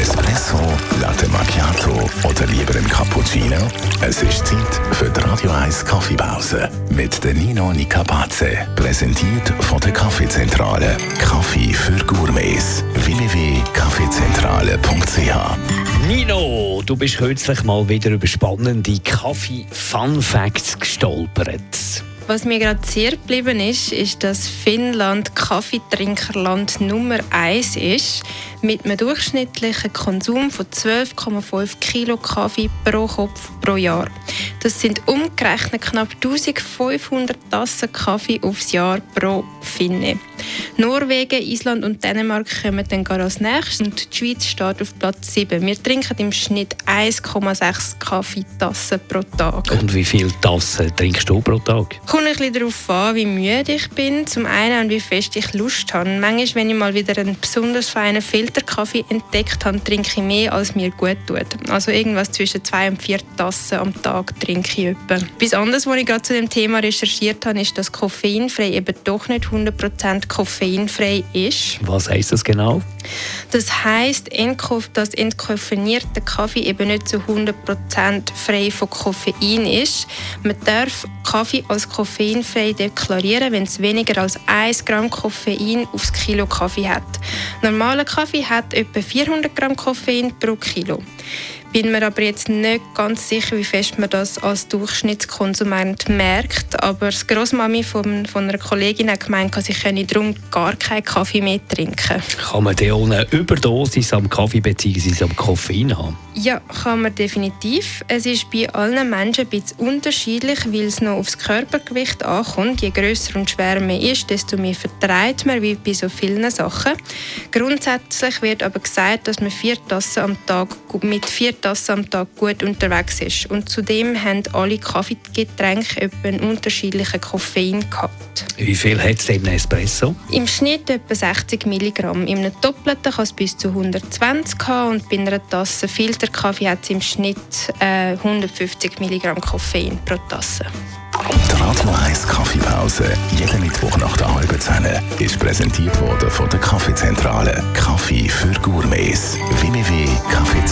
Espresso, Latte Macchiato oder lieber ein Cappuccino? Es ist Zeit für die Radio 1 Kaffeepause mit der Nino Nicapace. Präsentiert von der Kaffeezentrale. Kaffee für Gourmets. www.kaffeezentrale.ch Nino, du bist kürzlich mal wieder über spannende Kaffee-Fun-Facts gestolpert. Was mir gerade sehr geblieben ist, ist, dass Finnland Kaffeetrinkerland Nummer 1 ist, mit einem durchschnittlichen Konsum von 12,5 Kilo Kaffee pro Kopf pro Jahr. Das sind umgerechnet knapp 1500 Tassen Kaffee aufs Jahr pro Finne. Norwegen, Island und Dänemark kommen dann gar als nächstes und die Schweiz steht auf Platz 7. Wir trinken im Schnitt 1,6 Kaffeetassen pro Tag. Und wie viele Tassen trinkst du pro Tag? Kommt ein bisschen darauf an, wie müde ich bin, zum einen und wie fest ich Lust habe. Manchmal, wenn ich mal wieder einen besonders feinen Filterkaffee entdeckt habe, trinke ich mehr, als mir gut tut. Also irgendwas zwischen zwei und vier Tassen am Tag trinke ich etwa. Etwas anderes, was ich gerade zu dem Thema recherchiert habe, ist, dass koffeinfrei eben doch nicht 100% koffeinfrei ist. Was heisst das genau? Das heisst, dass entkoffeinierte Kaffee eben nicht zu 100% frei von Koffein ist. Man darf Kaffee als koffeinfrei deklarieren, wenn es weniger als 1 Gramm Koffein aufs Kilo Kaffee hat. Normaler Kaffee hat etwa 400 Gramm Koffein pro Kilo bin mir aber jetzt nicht ganz sicher, wie fest man das als Durchschnittskonsument merkt. Aber die Großmami von, von einer Kollegin hat gemeint, sie könne darum gar keinen Kaffee mehr trinken. Kann man denn eine Überdosis am Kaffee bzw. am Koffein haben? Ja, kann man definitiv. Es ist bei allen Menschen ein bisschen unterschiedlich, weil es noch aufs Körpergewicht ankommt. Je grösser und schwerer man ist, desto mehr vertreibt man, wie bei so vielen Sachen. Grundsätzlich wird aber gesagt, dass man vier Tassen am Tag mit vier Tassen am Tag gut unterwegs ist. Und zudem haben alle Kaffeegetränke etwa einen unterschiedlichen Koffeingehalt. Wie viel hat es denn Espresso? Im Schnitt etwa 60 Milligramm. In einem Doppelten kann es bis zu 120 haben und bei einer Tasse Filterkaffee hat es im Schnitt äh, 150 Milligramm Koffein pro Tasse. Die Radio 1 Kaffeepause, jeden Mittwoch nach der halben Zehn, ist präsentiert worden von der Kaffeezentrale. Kaffee für Gourmets. www.kaffeezentrale.ch